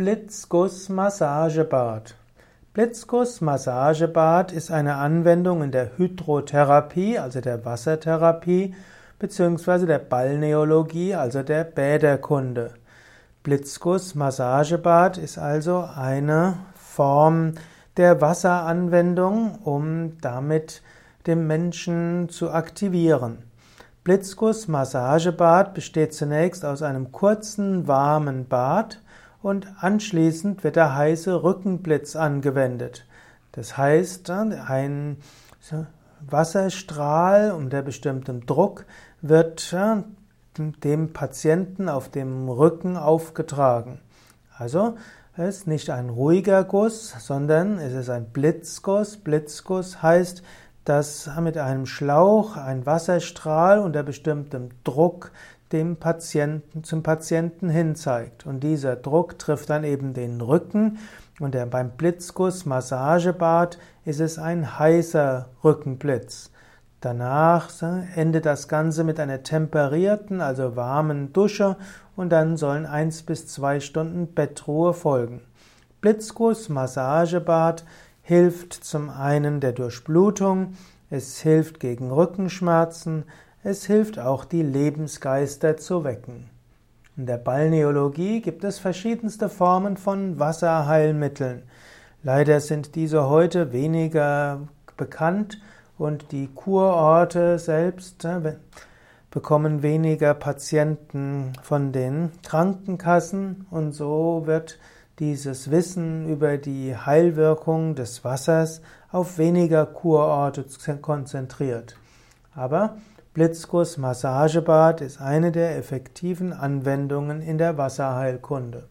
Blitzguss-Massagebad. Blitzguss-Massagebad ist eine Anwendung in der Hydrotherapie, also der Wassertherapie, beziehungsweise der Balneologie, also der Bäderkunde. Blitzguss-Massagebad ist also eine Form der Wasseranwendung, um damit den Menschen zu aktivieren. Blitzguss-Massagebad besteht zunächst aus einem kurzen, warmen Bad, und anschließend wird der heiße Rückenblitz angewendet. Das heißt, ein Wasserstrahl unter bestimmtem Druck wird dem Patienten auf dem Rücken aufgetragen. Also es ist nicht ein ruhiger Guss, sondern es ist ein Blitzguss. Blitzguss heißt, dass mit einem Schlauch ein Wasserstrahl unter bestimmtem Druck dem Patienten, zum Patienten hinzeigt. Und dieser Druck trifft dann eben den Rücken. Und der, beim Blitzguss Massagebad ist es ein heißer Rückenblitz. Danach endet das Ganze mit einer temperierten, also warmen Dusche und dann sollen eins bis zwei Stunden Bettruhe folgen. Blitzguss Massagebad hilft zum einen der Durchblutung, es hilft gegen Rückenschmerzen, es hilft auch, die Lebensgeister zu wecken. In der Balneologie gibt es verschiedenste Formen von Wasserheilmitteln. Leider sind diese heute weniger bekannt und die Kurorte selbst äh, bekommen weniger Patienten von den Krankenkassen und so wird dieses Wissen über die Heilwirkung des Wassers auf weniger Kurorte konzentriert. Aber Blitzguss Massagebad ist eine der effektiven Anwendungen in der Wasserheilkunde.